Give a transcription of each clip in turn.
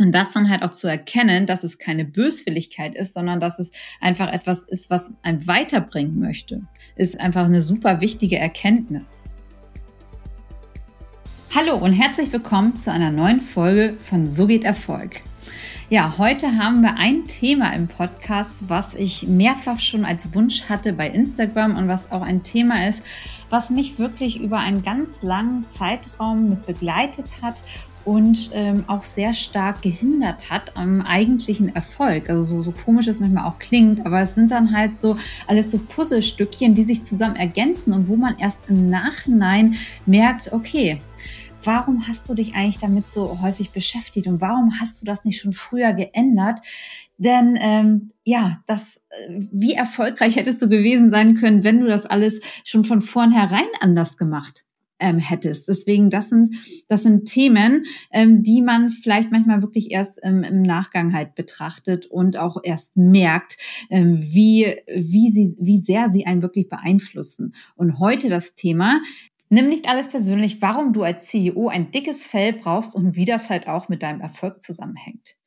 Und das dann halt auch zu erkennen, dass es keine Böswilligkeit ist, sondern dass es einfach etwas ist, was einem weiterbringen möchte, ist einfach eine super wichtige Erkenntnis. Hallo und herzlich willkommen zu einer neuen Folge von So geht Erfolg. Ja, heute haben wir ein Thema im Podcast, was ich mehrfach schon als Wunsch hatte bei Instagram und was auch ein Thema ist, was mich wirklich über einen ganz langen Zeitraum mit begleitet hat und ähm, auch sehr stark gehindert hat am eigentlichen Erfolg. Also so, so komisch es manchmal auch klingt, aber es sind dann halt so alles so Puzzlestückchen, die sich zusammen ergänzen und wo man erst im Nachhinein merkt, okay, warum hast du dich eigentlich damit so häufig beschäftigt und warum hast du das nicht schon früher geändert? Denn ähm, ja, das, äh, wie erfolgreich hättest du gewesen sein können, wenn du das alles schon von vornherein anders gemacht ähm, hättest. Deswegen, das sind, das sind Themen, ähm, die man vielleicht manchmal wirklich erst ähm, im Nachgang halt betrachtet und auch erst merkt, ähm, wie, wie sie, wie sehr sie einen wirklich beeinflussen. Und heute das Thema, Nimm nicht alles persönlich, warum du als CEO ein dickes Fell brauchst und wie das halt auch mit deinem Erfolg zusammenhängt.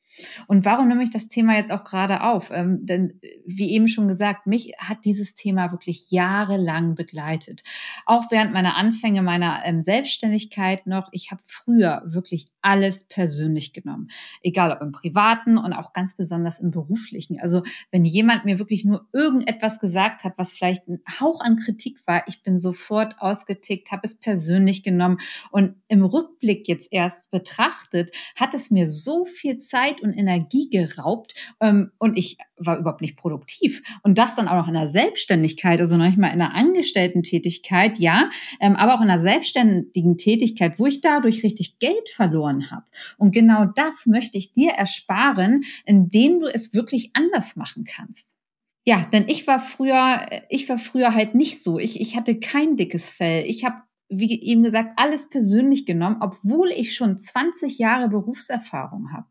Und warum nehme ich das Thema jetzt auch gerade auf? Ähm, denn wie eben schon gesagt, mich hat dieses Thema wirklich jahrelang begleitet. Auch während meiner Anfänge meiner ähm, Selbstständigkeit noch. Ich habe früher wirklich alles persönlich genommen. Egal ob im privaten und auch ganz besonders im beruflichen. Also wenn jemand mir wirklich nur irgendetwas gesagt hat, was vielleicht ein Hauch an Kritik war, ich bin sofort ausgetickt, habe es persönlich genommen. Und im Rückblick jetzt erst betrachtet, hat es mir so viel Zeit und Energie geraubt ähm, und ich war überhaupt nicht produktiv. Und das dann auch noch in der Selbstständigkeit, also noch nicht mal in einer Angestellten-Tätigkeit, ja, ähm, aber auch in einer selbstständigen Tätigkeit, wo ich dadurch richtig Geld verloren habe. Und genau das möchte ich dir ersparen, indem du es wirklich anders machen kannst. Ja, denn ich war früher, ich war früher halt nicht so. Ich, ich hatte kein dickes Fell. Ich habe wie eben gesagt, alles persönlich genommen, obwohl ich schon 20 Jahre Berufserfahrung habe.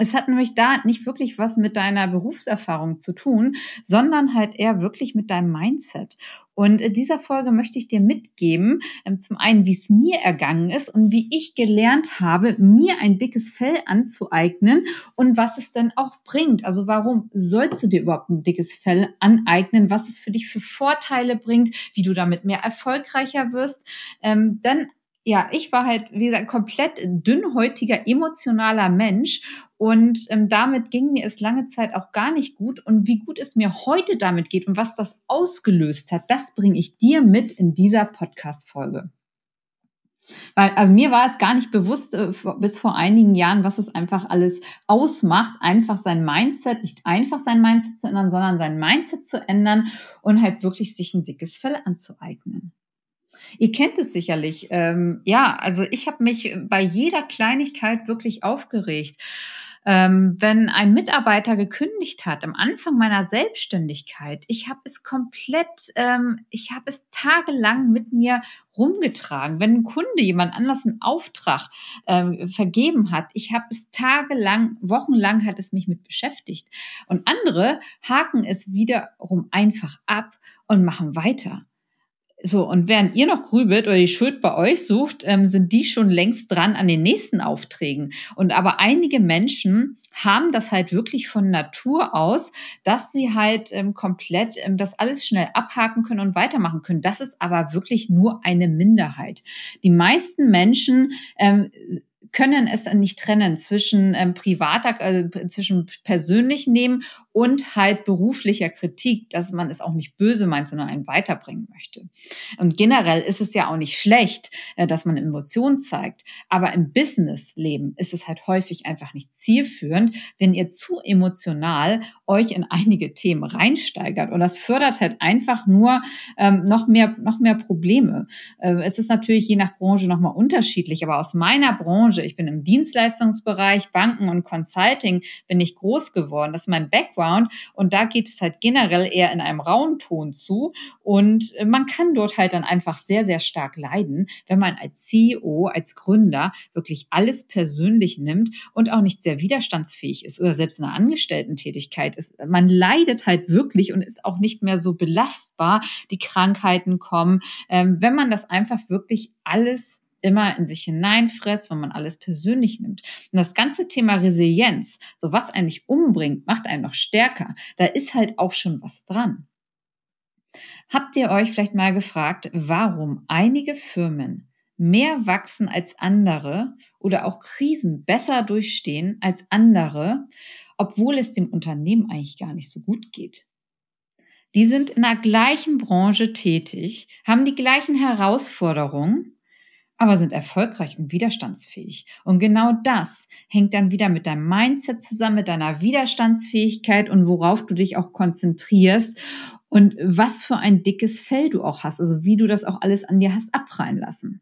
Es hat nämlich da nicht wirklich was mit deiner Berufserfahrung zu tun, sondern halt eher wirklich mit deinem Mindset. Und in dieser Folge möchte ich dir mitgeben, ähm, zum einen, wie es mir ergangen ist und wie ich gelernt habe, mir ein dickes Fell anzueignen und was es denn auch bringt. Also warum sollst du dir überhaupt ein dickes Fell aneignen? Was es für dich für Vorteile bringt, wie du damit mehr erfolgreicher wirst. Ähm, denn ja, ich war halt, wie gesagt, komplett dünnhäutiger, emotionaler Mensch und ähm, damit ging mir es lange Zeit auch gar nicht gut. Und wie gut es mir heute damit geht und was das ausgelöst hat, das bringe ich dir mit in dieser Podcast-Folge. Weil also mir war es gar nicht bewusst äh, bis vor einigen Jahren, was es einfach alles ausmacht, einfach sein Mindset, nicht einfach sein Mindset zu ändern, sondern sein Mindset zu ändern und halt wirklich sich ein dickes Fell anzueignen. Ihr kennt es sicherlich. Ähm, ja, also ich habe mich bei jeder Kleinigkeit wirklich aufgeregt. Ähm, wenn ein Mitarbeiter gekündigt hat am Anfang meiner Selbstständigkeit, ich habe es komplett, ähm, ich habe es tagelang mit mir rumgetragen. Wenn ein Kunde jemand anders einen Auftrag ähm, vergeben hat, ich habe es tagelang, wochenlang hat es mich mit beschäftigt. Und andere haken es wiederum einfach ab und machen weiter. So, und während ihr noch grübelt oder die Schuld bei euch sucht, ähm, sind die schon längst dran an den nächsten Aufträgen. Und aber einige Menschen haben das halt wirklich von Natur aus, dass sie halt ähm, komplett ähm, das alles schnell abhaken können und weitermachen können. Das ist aber wirklich nur eine Minderheit. Die meisten Menschen ähm, können es dann nicht trennen zwischen ähm, privater, also zwischen persönlich nehmen und halt beruflicher Kritik, dass man es auch nicht böse meint, sondern einen weiterbringen möchte. Und generell ist es ja auch nicht schlecht, äh, dass man Emotionen zeigt. Aber im Businessleben ist es halt häufig einfach nicht zielführend, wenn ihr zu emotional euch in einige Themen reinsteigert. Und das fördert halt einfach nur ähm, noch mehr, noch mehr Probleme. Äh, es ist natürlich je nach Branche nochmal unterschiedlich, aber aus meiner Branche, ich bin im Dienstleistungsbereich, Banken und Consulting, bin ich groß geworden. Das ist mein Background Background und da geht es halt generell eher in einem rauen Ton zu und äh, man kann dort halt dann einfach sehr, sehr stark leiden, wenn man als CEO, als Gründer wirklich alles persönlich nimmt und auch nicht sehr widerstandsfähig ist oder selbst in einer Angestellten-Tätigkeit ist. Man leidet halt wirklich und ist auch nicht mehr so belastbar. Die Krankheiten kommen, ähm, wenn man das einfach wirklich alles immer in sich hineinfresst, wenn man alles persönlich nimmt. Und das ganze Thema Resilienz, so was eigentlich umbringt, macht einen noch stärker. Da ist halt auch schon was dran. Habt ihr euch vielleicht mal gefragt, warum einige Firmen mehr wachsen als andere oder auch Krisen besser durchstehen als andere, obwohl es dem Unternehmen eigentlich gar nicht so gut geht? Die sind in der gleichen Branche tätig, haben die gleichen Herausforderungen, aber sind erfolgreich und widerstandsfähig. Und genau das hängt dann wieder mit deinem Mindset zusammen, mit deiner Widerstandsfähigkeit und worauf du dich auch konzentrierst und was für ein dickes Fell du auch hast, also wie du das auch alles an dir hast abprallen lassen.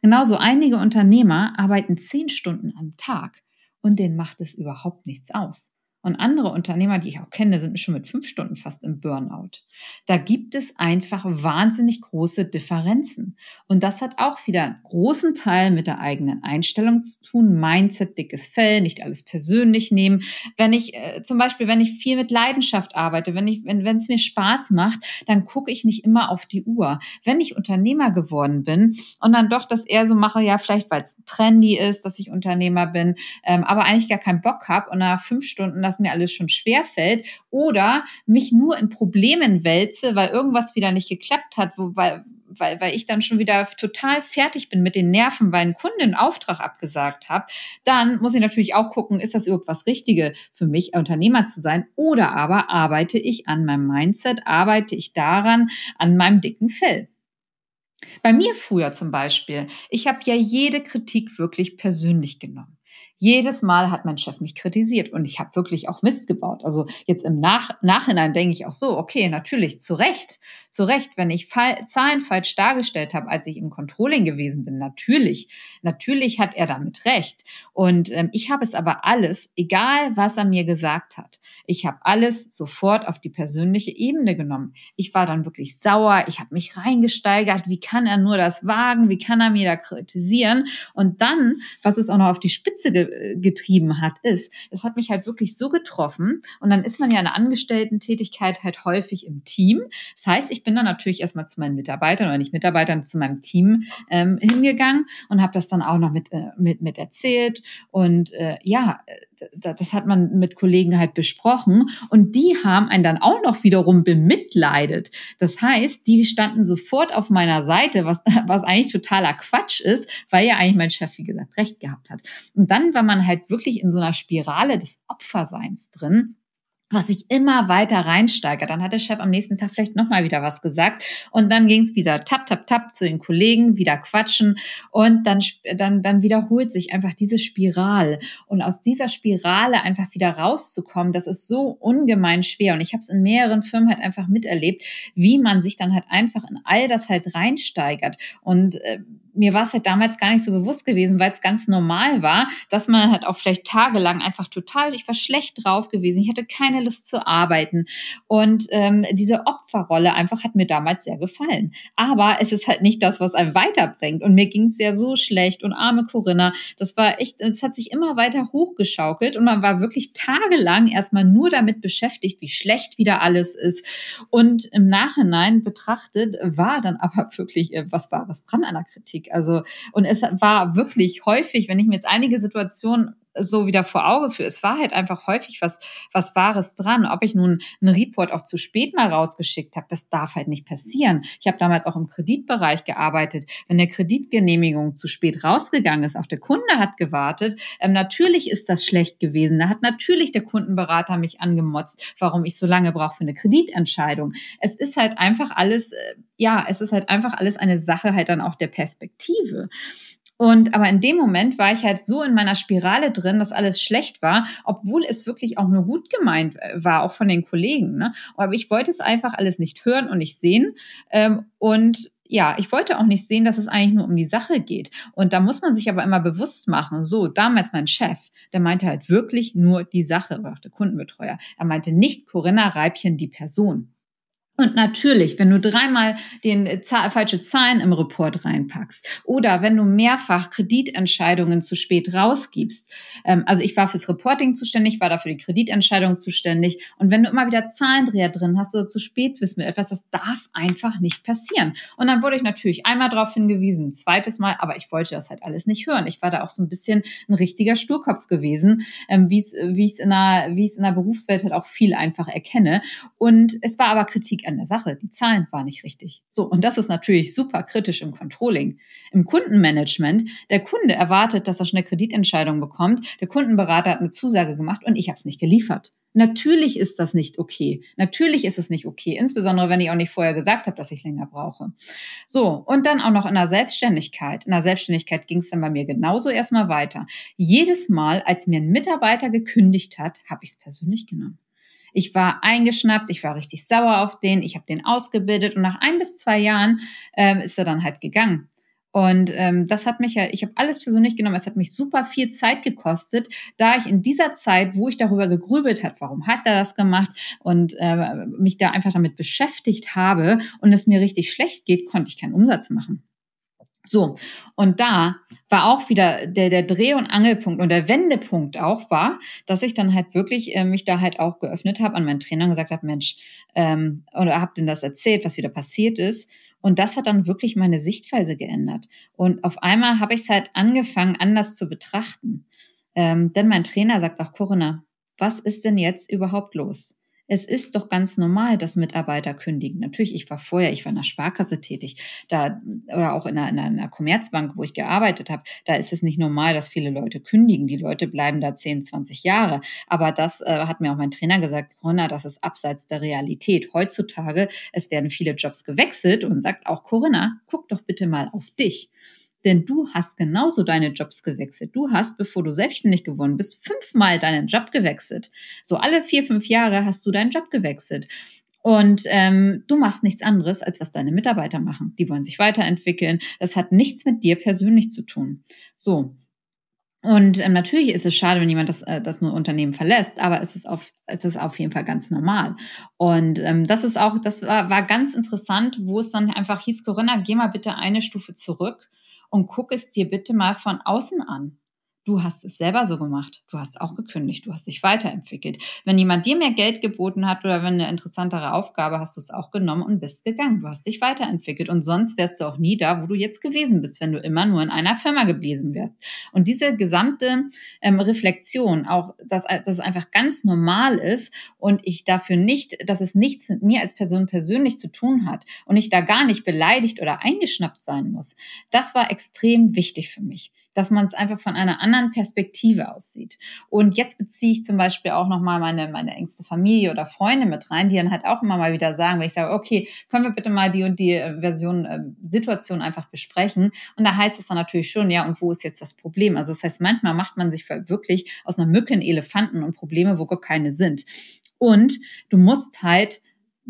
Genauso einige Unternehmer arbeiten zehn Stunden am Tag und denen macht es überhaupt nichts aus. Und andere Unternehmer, die ich auch kenne, sind schon mit fünf Stunden fast im Burnout. Da gibt es einfach wahnsinnig große Differenzen. Und das hat auch wieder einen großen Teil mit der eigenen Einstellung zu tun. Mindset, dickes Fell, nicht alles persönlich nehmen. Wenn ich äh, zum Beispiel, wenn ich viel mit Leidenschaft arbeite, wenn ich, wenn es mir Spaß macht, dann gucke ich nicht immer auf die Uhr. Wenn ich Unternehmer geworden bin und dann doch das eher so mache, ja, vielleicht weil es trendy ist, dass ich Unternehmer bin, ähm, aber eigentlich gar keinen Bock habe und nach fünf Stunden das was mir alles schon schwer fällt oder mich nur in Problemen wälze, weil irgendwas wieder nicht geklappt hat, wo, weil, weil, weil ich dann schon wieder total fertig bin mit den Nerven, weil ein Kunde einen Auftrag abgesagt hat, dann muss ich natürlich auch gucken, ist das überhaupt was Richtige für mich, Unternehmer zu sein? Oder aber arbeite ich an meinem Mindset, arbeite ich daran, an meinem dicken Fell? Bei mir früher zum Beispiel, ich habe ja jede Kritik wirklich persönlich genommen. Jedes Mal hat mein Chef mich kritisiert und ich habe wirklich auch Mist gebaut. Also jetzt im Nach Nachhinein denke ich auch so, okay, natürlich, zu Recht, zu Recht, wenn ich Fall Zahlen falsch dargestellt habe, als ich im Controlling gewesen bin, natürlich, natürlich hat er damit recht. Und ähm, ich habe es aber alles, egal was er mir gesagt hat, ich habe alles sofort auf die persönliche Ebene genommen. Ich war dann wirklich sauer, ich habe mich reingesteigert, wie kann er nur das wagen, wie kann er mir da kritisieren? Und dann, was es auch noch auf die Spitze ge getrieben hat, ist, es hat mich halt wirklich so getroffen. Und dann ist man ja in der Angestellten-Tätigkeit halt häufig im Team. Das heißt, ich bin dann natürlich erstmal zu meinen Mitarbeitern oder nicht Mitarbeitern, zu meinem Team ähm, hingegangen und habe das dann auch noch mit, äh, mit, mit erzählt. Und äh, ja, das hat man mit Kollegen halt besprochen und die haben einen dann auch noch wiederum bemitleidet. Das heißt, die standen sofort auf meiner Seite, was, was eigentlich totaler Quatsch ist, weil ja eigentlich mein Chef, wie gesagt, recht gehabt hat. Und dann war man halt wirklich in so einer Spirale des Opferseins drin was sich immer weiter reinsteigert. Dann hat der Chef am nächsten Tag vielleicht nochmal wieder was gesagt und dann ging es wieder tap, tap, tap zu den Kollegen, wieder quatschen und dann, dann, dann wiederholt sich einfach diese Spiral. Und aus dieser Spirale einfach wieder rauszukommen, das ist so ungemein schwer. Und ich habe es in mehreren Firmen halt einfach miterlebt, wie man sich dann halt einfach in all das halt reinsteigert. Und äh, mir war es halt damals gar nicht so bewusst gewesen, weil es ganz normal war, dass man halt auch vielleicht tagelang einfach total, ich war schlecht drauf gewesen, ich hatte keine Lust zu arbeiten und ähm, diese Opferrolle einfach hat mir damals sehr gefallen. Aber es ist halt nicht das, was einem weiterbringt und mir ging es ja so schlecht und arme Corinna, das war echt, es hat sich immer weiter hochgeschaukelt und man war wirklich tagelang erstmal nur damit beschäftigt, wie schlecht wieder alles ist und im Nachhinein betrachtet war dann aber wirklich, äh, was war was dran an der Kritik. Also, und es war wirklich häufig, wenn ich mir jetzt einige Situationen so wieder vor Auge führe. Es war halt einfach häufig was, was Wahres dran. Ob ich nun einen Report auch zu spät mal rausgeschickt habe, das darf halt nicht passieren. Ich habe damals auch im Kreditbereich gearbeitet. Wenn der Kreditgenehmigung zu spät rausgegangen ist, auch der Kunde hat gewartet, ähm, natürlich ist das schlecht gewesen. Da hat natürlich der Kundenberater mich angemotzt, warum ich so lange brauche für eine Kreditentscheidung. Es ist halt einfach alles, äh, ja, es ist halt einfach alles eine Sache halt dann auch der Perspektive. Und aber in dem Moment war ich halt so in meiner Spirale drin, dass alles schlecht war, obwohl es wirklich auch nur gut gemeint äh, war, auch von den Kollegen. Ne? Aber ich wollte es einfach alles nicht hören und nicht sehen. Ähm, und ja, ich wollte auch nicht sehen, dass es eigentlich nur um die Sache geht. Und da muss man sich aber immer bewusst machen, so, damals mein Chef, der meinte halt wirklich nur die Sache, oder auch der Kundenbetreuer. Er meinte nicht Corinna Reibchen, die Person. Und natürlich, wenn du dreimal den äh, Zahl, falsche Zahlen im Report reinpackst oder wenn du mehrfach Kreditentscheidungen zu spät rausgibst, ähm, also ich war fürs Reporting zuständig, war dafür die Kreditentscheidung zuständig und wenn du immer wieder Zahlendreher drin hast oder zu spät bist mit etwas, das darf einfach nicht passieren. Und dann wurde ich natürlich einmal darauf hingewiesen, zweites Mal, aber ich wollte das halt alles nicht hören. Ich war da auch so ein bisschen ein richtiger Sturkopf gewesen, ähm, wie es wie es in der wie es in der Berufswelt halt auch viel einfach erkenne. Und es war aber Kritik an der Sache. Die Zahlen waren nicht richtig. So, und das ist natürlich super kritisch im Controlling. Im Kundenmanagement, der Kunde erwartet, dass er schnell Kreditentscheidungen bekommt. Der Kundenberater hat eine Zusage gemacht und ich habe es nicht geliefert. Natürlich ist das nicht okay. Natürlich ist es nicht okay, insbesondere wenn ich auch nicht vorher gesagt habe, dass ich länger brauche. So, und dann auch noch in der Selbstständigkeit. In der Selbstständigkeit ging es dann bei mir genauso erstmal weiter. Jedes Mal, als mir ein Mitarbeiter gekündigt hat, habe ich es persönlich genommen. Ich war eingeschnappt, ich war richtig sauer auf den, ich habe den ausgebildet und nach ein bis zwei Jahren ähm, ist er dann halt gegangen. Und ähm, das hat mich ja, ich habe alles persönlich genommen, es hat mich super viel Zeit gekostet, da ich in dieser Zeit, wo ich darüber gegrübelt hat, warum hat er das gemacht und äh, mich da einfach damit beschäftigt habe und es mir richtig schlecht geht, konnte ich keinen Umsatz machen. So, und da war auch wieder der, der Dreh- und Angelpunkt und der Wendepunkt auch war, dass ich dann halt wirklich äh, mich da halt auch geöffnet habe an meinen Trainer und gesagt habe, Mensch, ähm, oder hab denn das erzählt, was wieder passiert ist. Und das hat dann wirklich meine Sichtweise geändert. Und auf einmal habe ich es halt angefangen, anders zu betrachten. Ähm, denn mein Trainer sagt auch, Corinna, was ist denn jetzt überhaupt los? Es ist doch ganz normal, dass Mitarbeiter kündigen. Natürlich, ich war vorher, ich war in der Sparkasse tätig, da oder auch in einer, in einer Commerzbank, wo ich gearbeitet habe. Da ist es nicht normal, dass viele Leute kündigen. Die Leute bleiben da 10, 20 Jahre. Aber das äh, hat mir auch mein Trainer gesagt, Corinna, das ist abseits der Realität. Heutzutage, es werden viele Jobs gewechselt und sagt auch Corinna, guck doch bitte mal auf dich. Denn du hast genauso deine Jobs gewechselt. Du hast, bevor du selbstständig geworden bist, fünfmal deinen Job gewechselt. So alle vier, fünf Jahre hast du deinen Job gewechselt. Und ähm, du machst nichts anderes, als was deine Mitarbeiter machen. Die wollen sich weiterentwickeln. Das hat nichts mit dir persönlich zu tun. So. Und ähm, natürlich ist es schade, wenn jemand das, äh, das nur Unternehmen verlässt, aber es ist auf, es ist auf jeden Fall ganz normal. Und ähm, das ist auch, das war, war ganz interessant, wo es dann einfach hieß, Corinna, geh mal bitte eine Stufe zurück und guck es dir bitte mal von außen an. Du hast es selber so gemacht. Du hast auch gekündigt. Du hast dich weiterentwickelt. Wenn jemand dir mehr Geld geboten hat oder wenn eine interessantere Aufgabe, hast du es auch genommen und bist gegangen. Du hast dich weiterentwickelt. Und sonst wärst du auch nie da, wo du jetzt gewesen bist, wenn du immer nur in einer Firma geblieben wärst. Und diese gesamte ähm, Reflexion, auch, dass, dass es einfach ganz normal ist und ich dafür nicht, dass es nichts mit mir als Person persönlich zu tun hat und ich da gar nicht beleidigt oder eingeschnappt sein muss, das war extrem wichtig für mich. Dass man es einfach von einer anderen anderen Perspektive aussieht. Und jetzt beziehe ich zum Beispiel auch nochmal meine, meine engste Familie oder Freunde mit rein, die dann halt auch immer mal wieder sagen, wenn ich sage, okay, können wir bitte mal die und die äh, Version, äh, Situation einfach besprechen. Und da heißt es dann natürlich schon, ja, und wo ist jetzt das Problem? Also das heißt, manchmal macht man sich wirklich aus einer Mücke einen Elefanten und Probleme, wo gar keine sind. Und du musst halt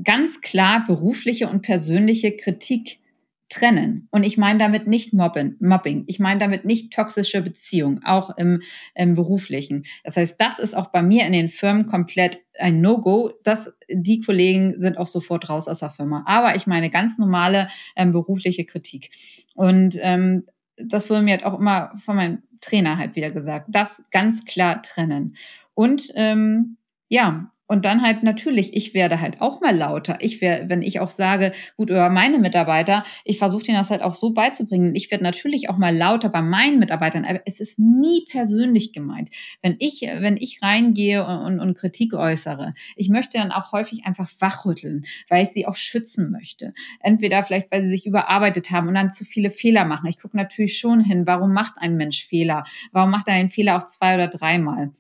ganz klar berufliche und persönliche Kritik trennen. Und ich meine damit nicht Mobben, Mobbing. Ich meine damit nicht toxische Beziehungen, auch im, im beruflichen. Das heißt, das ist auch bei mir in den Firmen komplett ein No-Go. Das, die Kollegen sind auch sofort raus aus der Firma. Aber ich meine ganz normale ähm, berufliche Kritik. Und ähm, das wurde mir halt auch immer von meinem Trainer halt wieder gesagt. Das ganz klar trennen. Und ähm, ja, und dann halt natürlich, ich werde halt auch mal lauter. Ich werde, wenn ich auch sage, gut, über meine Mitarbeiter, ich versuche denen das halt auch so beizubringen. Ich werde natürlich auch mal lauter bei meinen Mitarbeitern, aber es ist nie persönlich gemeint. Wenn ich, wenn ich reingehe und, und, und Kritik äußere, ich möchte dann auch häufig einfach wachrütteln, weil ich sie auch schützen möchte. Entweder vielleicht, weil sie sich überarbeitet haben und dann zu viele Fehler machen. Ich gucke natürlich schon hin, warum macht ein Mensch Fehler? Warum macht er einen Fehler auch zwei oder dreimal?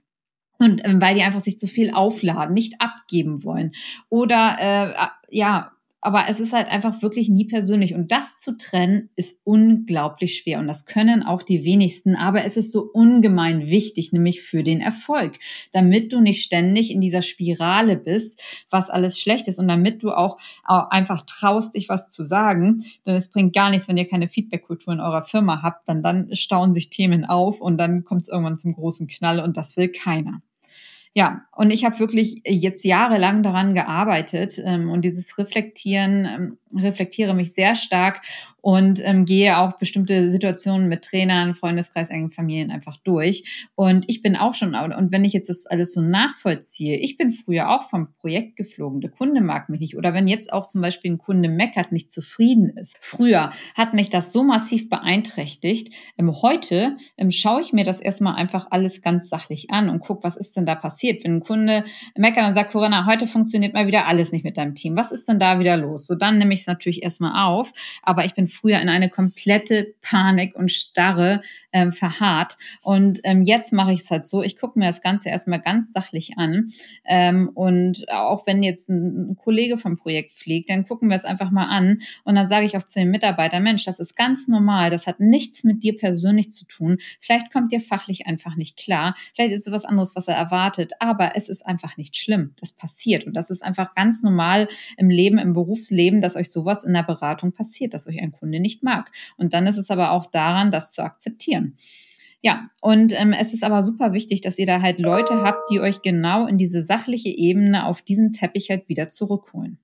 Und ähm, weil die einfach sich zu viel aufladen, nicht abgeben wollen. Oder äh, ja, aber es ist halt einfach wirklich nie persönlich. Und das zu trennen ist unglaublich schwer. Und das können auch die wenigsten. Aber es ist so ungemein wichtig, nämlich für den Erfolg. Damit du nicht ständig in dieser Spirale bist, was alles schlecht ist. Und damit du auch, einfach traust, dich was zu sagen. Denn es bringt gar nichts, wenn ihr keine Feedback-Kultur in eurer Firma habt. Dann, dann stauen sich Themen auf und dann kommt es irgendwann zum großen Knall und das will keiner. Ja, und ich habe wirklich jetzt jahrelang daran gearbeitet ähm, und dieses Reflektieren, ähm, reflektiere mich sehr stark und ähm, gehe auch bestimmte Situationen mit Trainern, Freundeskreis, engen Familien einfach durch. Und ich bin auch schon, und wenn ich jetzt das alles so nachvollziehe, ich bin früher auch vom Projekt geflogen, der Kunde mag mich nicht. Oder wenn jetzt auch zum Beispiel ein Kunde meckert, nicht zufrieden ist. Früher hat mich das so massiv beeinträchtigt. Ähm, heute ähm, schaue ich mir das erstmal einfach alles ganz sachlich an und gucke, was ist denn da passiert. Wenn ein Kunde meckert und sagt, Corinna, heute funktioniert mal wieder alles nicht mit deinem Team. Was ist denn da wieder los? So, dann nehme ich es natürlich erstmal auf. Aber ich bin früher in eine komplette Panik und Starre ähm, verharrt. Und ähm, jetzt mache ich es halt so, ich gucke mir das Ganze erstmal ganz sachlich an. Ähm, und auch wenn jetzt ein, Kollege vom Projekt fliegt, dann gucken wir es einfach mal an. Und dann sage ich auch zu den Mitarbeitern, Mensch, das ist ganz normal, das hat nichts mit dir persönlich zu tun. Vielleicht kommt dir fachlich einfach nicht klar. Vielleicht ist es was anderes, was er erwartet. Aber es ist einfach nicht schlimm. Das passiert. Und das ist einfach ganz normal im Leben, im Berufsleben, dass euch sowas in der Beratung passiert, dass euch ein Kunde nicht mag. Und dann ist es aber auch daran, das zu akzeptieren. Ja, und ähm, es ist aber super wichtig, dass ihr da halt Leute habt, die euch genau in diese sachliche Ebene auf diesen Teppich halt wieder zurückholen.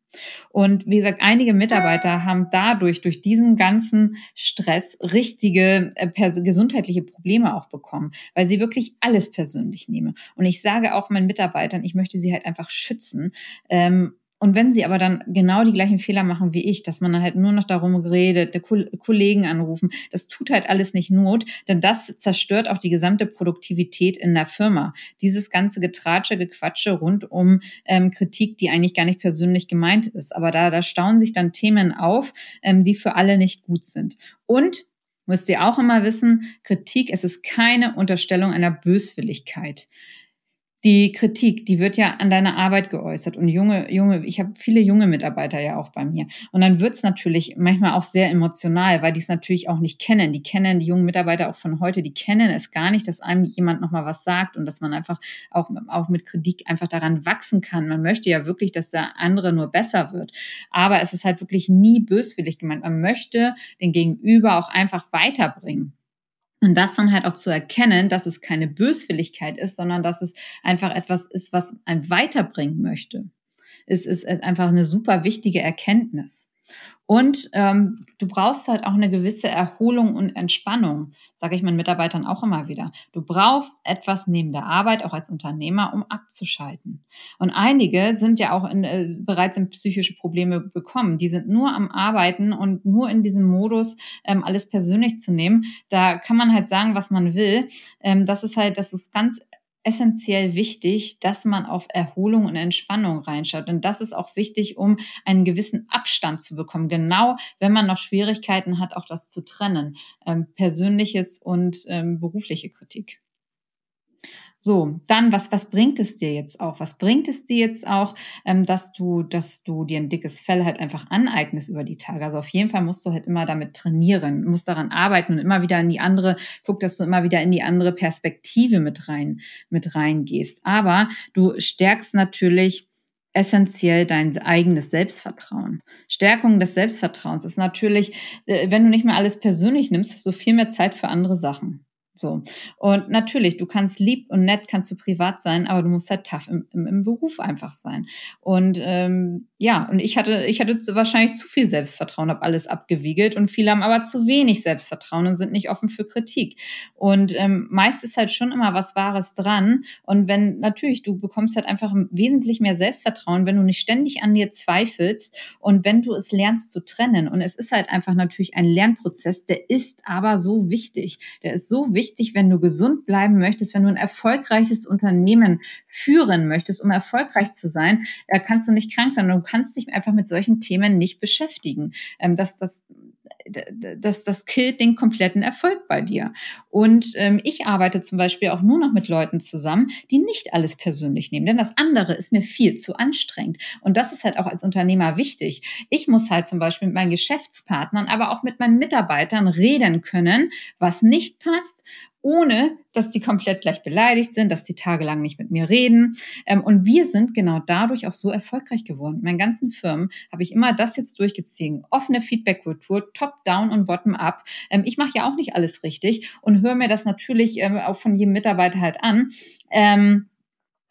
Und wie gesagt, einige Mitarbeiter haben dadurch, durch diesen ganzen Stress, richtige äh, gesundheitliche Probleme auch bekommen, weil sie wirklich alles persönlich nehmen. Und ich sage auch meinen Mitarbeitern, ich möchte sie halt einfach schützen. Ähm, und wenn sie aber dann genau die gleichen Fehler machen wie ich, dass man halt nur noch darum redet, Kollegen anrufen, das tut halt alles nicht Not, denn das zerstört auch die gesamte Produktivität in der Firma. Dieses ganze Getratsche, Gequatsche rund um ähm, Kritik, die eigentlich gar nicht persönlich gemeint ist. Aber da, da stauen sich dann Themen auf, ähm, die für alle nicht gut sind. Und müsst ihr auch immer wissen, Kritik, es ist keine Unterstellung einer Böswilligkeit die Kritik, die wird ja an deiner Arbeit geäußert und junge, junge, ich habe viele junge Mitarbeiter ja auch bei mir und dann wird's natürlich manchmal auch sehr emotional, weil die es natürlich auch nicht kennen. Die kennen die jungen Mitarbeiter auch von heute, die kennen es gar nicht, dass einem jemand noch mal was sagt und dass man einfach auch auch mit Kritik einfach daran wachsen kann. Man möchte ja wirklich, dass der andere nur besser wird, aber es ist halt wirklich nie böswillig gemeint. Man möchte den Gegenüber auch einfach weiterbringen. Und das dann halt auch zu erkennen, dass es keine Böswilligkeit ist, sondern dass es einfach etwas ist, was einen weiterbringen möchte. Es ist einfach eine super wichtige Erkenntnis. Und ähm, du brauchst halt auch eine gewisse Erholung und Entspannung, sage ich meinen Mitarbeitern auch immer wieder. Du brauchst etwas neben der Arbeit, auch als Unternehmer, um abzuschalten. Und einige sind ja auch in, äh, bereits in psychische Probleme bekommen. Die sind nur am Arbeiten und nur in diesem Modus, ähm, alles persönlich zu nehmen. Da kann man halt sagen, was man will. Ähm, das ist halt, das ist ganz essentiell wichtig, dass man auf Erholung und Entspannung reinschaut. Und das ist auch wichtig, um einen gewissen Abstand zu bekommen. Genau, wenn man noch Schwierigkeiten hat, auch das zu trennen. Ähm, persönliches und ähm, berufliche Kritik. So, dann, was, was bringt es dir jetzt auch? Was bringt es dir jetzt auch, ähm, dass du, dass du dir ein dickes Fell halt einfach aneignest über die Tage? Also auf jeden Fall musst du halt immer damit trainieren, musst daran arbeiten und immer wieder in die andere, guck, dass du immer wieder in die andere Perspektive mit rein, mit reingehst. Aber du stärkst natürlich essentiell dein eigenes Selbstvertrauen. Stärkung des Selbstvertrauens ist natürlich, äh, wenn du nicht mehr alles persönlich nimmst, hast du viel mehr Zeit für andere Sachen. So. Und natürlich, du kannst lieb und nett, kannst du privat sein, aber du musst halt tough im, im, im Beruf einfach sein. Und ähm, ja, und ich hatte, ich hatte wahrscheinlich zu viel Selbstvertrauen, habe alles abgewiegelt und viele haben aber zu wenig Selbstvertrauen und sind nicht offen für Kritik. Und ähm, meist ist halt schon immer was Wahres dran. Und wenn natürlich, du bekommst halt einfach wesentlich mehr Selbstvertrauen, wenn du nicht ständig an dir zweifelst und wenn du es lernst zu trennen. Und es ist halt einfach natürlich ein Lernprozess, der ist aber so wichtig. Der ist so wichtig wichtig, wenn du gesund bleiben möchtest, wenn du ein erfolgreiches Unternehmen führen möchtest, um erfolgreich zu sein, kannst du nicht krank sein. Du kannst dich einfach mit solchen Themen nicht beschäftigen. Ähm, das, das, das, das killt den kompletten Erfolg bei dir. Und ähm, ich arbeite zum Beispiel auch nur noch mit Leuten zusammen, die nicht alles persönlich nehmen, denn das andere ist mir viel zu anstrengend. Und das ist halt auch als Unternehmer wichtig. Ich muss halt zum Beispiel mit meinen Geschäftspartnern, aber auch mit meinen Mitarbeitern reden können, was nicht passt ohne dass die komplett gleich beleidigt sind, dass die tagelang nicht mit mir reden. Ähm, und wir sind genau dadurch auch so erfolgreich geworden. In meinen ganzen Firmen habe ich immer das jetzt durchgezogen. Offene Feedback-Kultur, top-down und bottom-up. Ähm, ich mache ja auch nicht alles richtig und höre mir das natürlich ähm, auch von jedem Mitarbeiter halt an.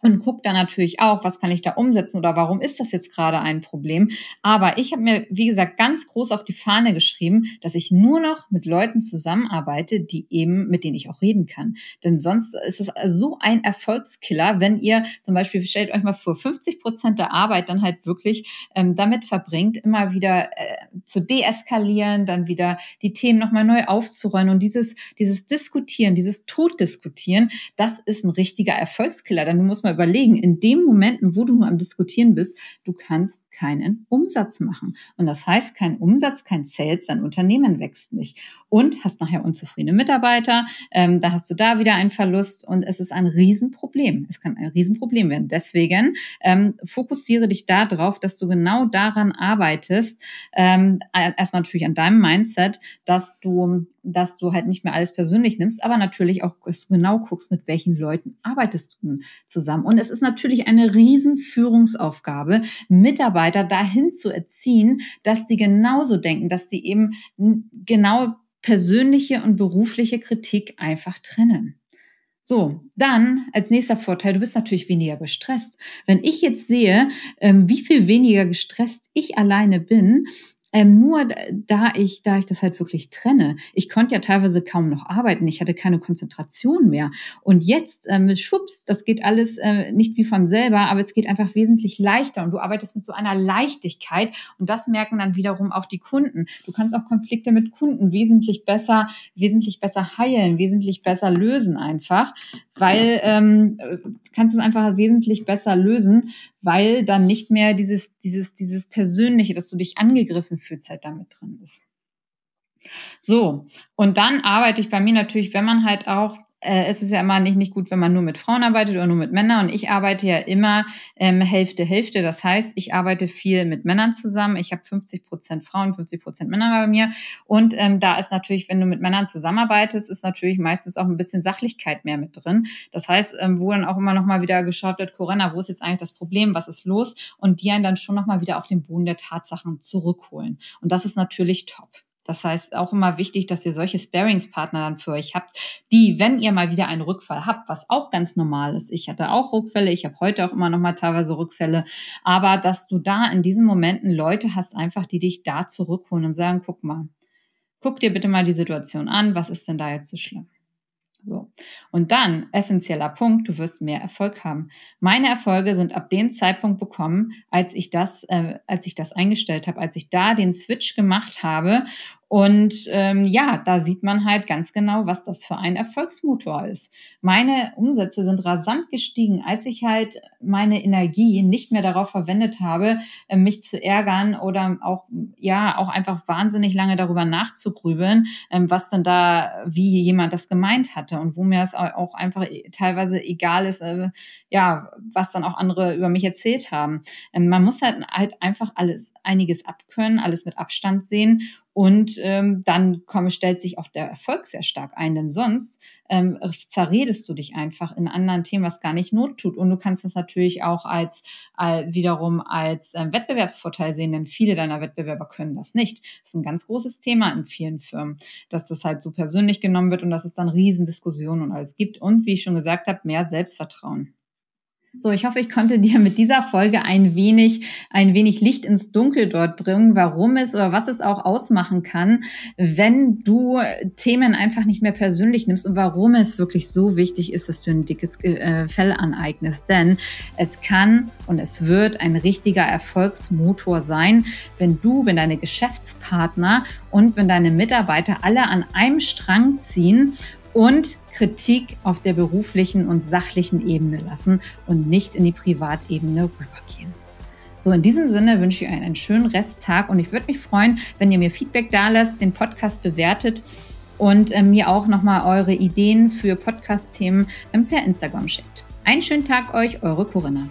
Und gucke dann natürlich auch, was kann ich da umsetzen oder warum ist das jetzt gerade ein Problem. Aber ich habe mir, wie gesagt, ganz groß auf die Fahne geschrieben, dass ich nur noch mit Leuten zusammenarbeite, die eben, mit denen ich auch reden kann. Denn sonst ist es so ein Erfolgskiller, wenn ihr zum Beispiel, stellt euch mal vor, 50 Prozent der Arbeit dann halt wirklich ähm, damit verbringt, immer wieder äh, zu deeskalieren, dann wieder die Themen nochmal neu aufzuräumen und dieses, dieses Diskutieren, dieses Toddiskutieren, das ist ein richtiger Erfolgskiller. Dann muss man mal überlegen, in dem Momenten, wo du nur am Diskutieren bist, du kannst keinen Umsatz machen. Und das heißt, kein Umsatz, kein Sales, dein Unternehmen wächst nicht. Und hast nachher unzufriedene Mitarbeiter, ähm, da hast du da wieder einen Verlust und es ist ein Riesenproblem. Es kann ein Riesenproblem werden. Deswegen ähm, fokussiere dich darauf, dass du genau daran arbeitest, ähm, erstmal natürlich an deinem Mindset, dass du, dass du halt nicht mehr alles persönlich nimmst, aber natürlich auch, dass du genau guckst, mit welchen Leuten arbeitest du zusammen haben. Und es ist natürlich eine riesen Führungsaufgabe, Mitarbeiter dahin zu erziehen, dass sie genauso denken, dass sie eben genau persönliche und berufliche Kritik einfach trennen. So, dann als nächster Vorteil, du bist natürlich weniger gestresst. Wenn ich jetzt sehe, ähm, wie viel weniger gestresst ich alleine bin, ähm, nur da ich, da ich das halt wirklich trenne. Ich konnte ja teilweise kaum noch arbeiten. Ich hatte keine Konzentration mehr. Und jetzt, ähm, schwupps, das geht alles äh, nicht wie von selber, aber es geht einfach wesentlich leichter und du arbeitest mit so einer Leichtigkeit und das merken dann wiederum auch die Kunden. Du kannst auch Konflikte mit Kunden wesentlich besser, wesentlich besser heilen, wesentlich besser lösen einfach, weil ähm, kannst es einfach wesentlich besser lösen, weil dann nicht mehr dieses, dieses, dieses Persönliche, dass du dich angegriffen fühlst, halt damit drin ist. So, und dann arbeite ich bei mir natürlich, wenn man halt auch äh, es ist ja immer nicht, nicht gut, wenn man nur mit Frauen arbeitet oder nur mit Männern. Und ich arbeite ja immer ähm, Hälfte, Hälfte. Das heißt, ich arbeite viel mit Männern zusammen. Ich habe 50 Prozent Frauen, 50 Prozent Männer bei mir. Und ähm, da ist natürlich, wenn du mit Männern zusammenarbeitest, ist natürlich meistens auch ein bisschen Sachlichkeit mehr mit drin. Das heißt, ähm, wo dann auch immer noch mal wieder geschaut wird, Corinna, wo ist jetzt eigentlich das Problem? Was ist los? Und die einen dann schon noch mal wieder auf den Boden der Tatsachen zurückholen. Und das ist natürlich top. Das heißt, auch immer wichtig, dass ihr solche Sparingspartner dann für euch habt, die, wenn ihr mal wieder einen Rückfall habt, was auch ganz normal ist. Ich hatte auch Rückfälle, ich habe heute auch immer noch mal teilweise Rückfälle, aber dass du da in diesen Momenten Leute hast, einfach, die dich da zurückholen und sagen, guck mal, guck dir bitte mal die Situation an, was ist denn da jetzt so schlimm? So. Und dann, essentieller Punkt, du wirst mehr Erfolg haben. Meine Erfolge sind ab dem Zeitpunkt bekommen, als ich das, äh, als ich das eingestellt habe, als ich da den Switch gemacht habe und ähm, ja, da sieht man halt ganz genau, was das für ein Erfolgsmotor ist. Meine Umsätze sind rasant gestiegen, als ich halt meine Energie nicht mehr darauf verwendet habe, äh, mich zu ärgern oder auch ja auch einfach wahnsinnig lange darüber nachzugrübeln, ähm, was denn da, wie jemand das gemeint hatte und wo mir es auch einfach e, teilweise egal ist, äh, ja, was dann auch andere über mich erzählt haben. Ähm, man muss halt, halt einfach alles einiges abkönnen, alles mit Abstand sehen und ähm, dann komme, stellt sich auch der Erfolg sehr stark ein, denn sonst ähm, zerredest du dich einfach in anderen Themen, was gar nicht Not tut. Und du kannst das natürlich auch als, als wiederum als ähm, Wettbewerbsvorteil sehen, denn viele deiner Wettbewerber können das nicht. Das ist ein ganz großes Thema in vielen Firmen, dass das halt so persönlich genommen wird und dass es dann Riesendiskussionen und alles gibt. Und wie ich schon gesagt habe, mehr Selbstvertrauen. So, ich hoffe, ich konnte dir mit dieser Folge ein wenig, ein wenig Licht ins Dunkel dort bringen, warum es oder was es auch ausmachen kann, wenn du Themen einfach nicht mehr persönlich nimmst und warum es wirklich so wichtig ist, dass du ein dickes äh, Fell aneignest. Denn es kann und es wird ein richtiger Erfolgsmotor sein, wenn du, wenn deine Geschäftspartner und wenn deine Mitarbeiter alle an einem Strang ziehen und Kritik auf der beruflichen und sachlichen Ebene lassen und nicht in die Privatebene rübergehen. So, in diesem Sinne wünsche ich euch einen schönen Resttag und ich würde mich freuen, wenn ihr mir Feedback da lasst, den Podcast bewertet und äh, mir auch nochmal eure Ideen für Podcast-Themen ähm, per Instagram schickt. Einen schönen Tag euch, eure Corinna.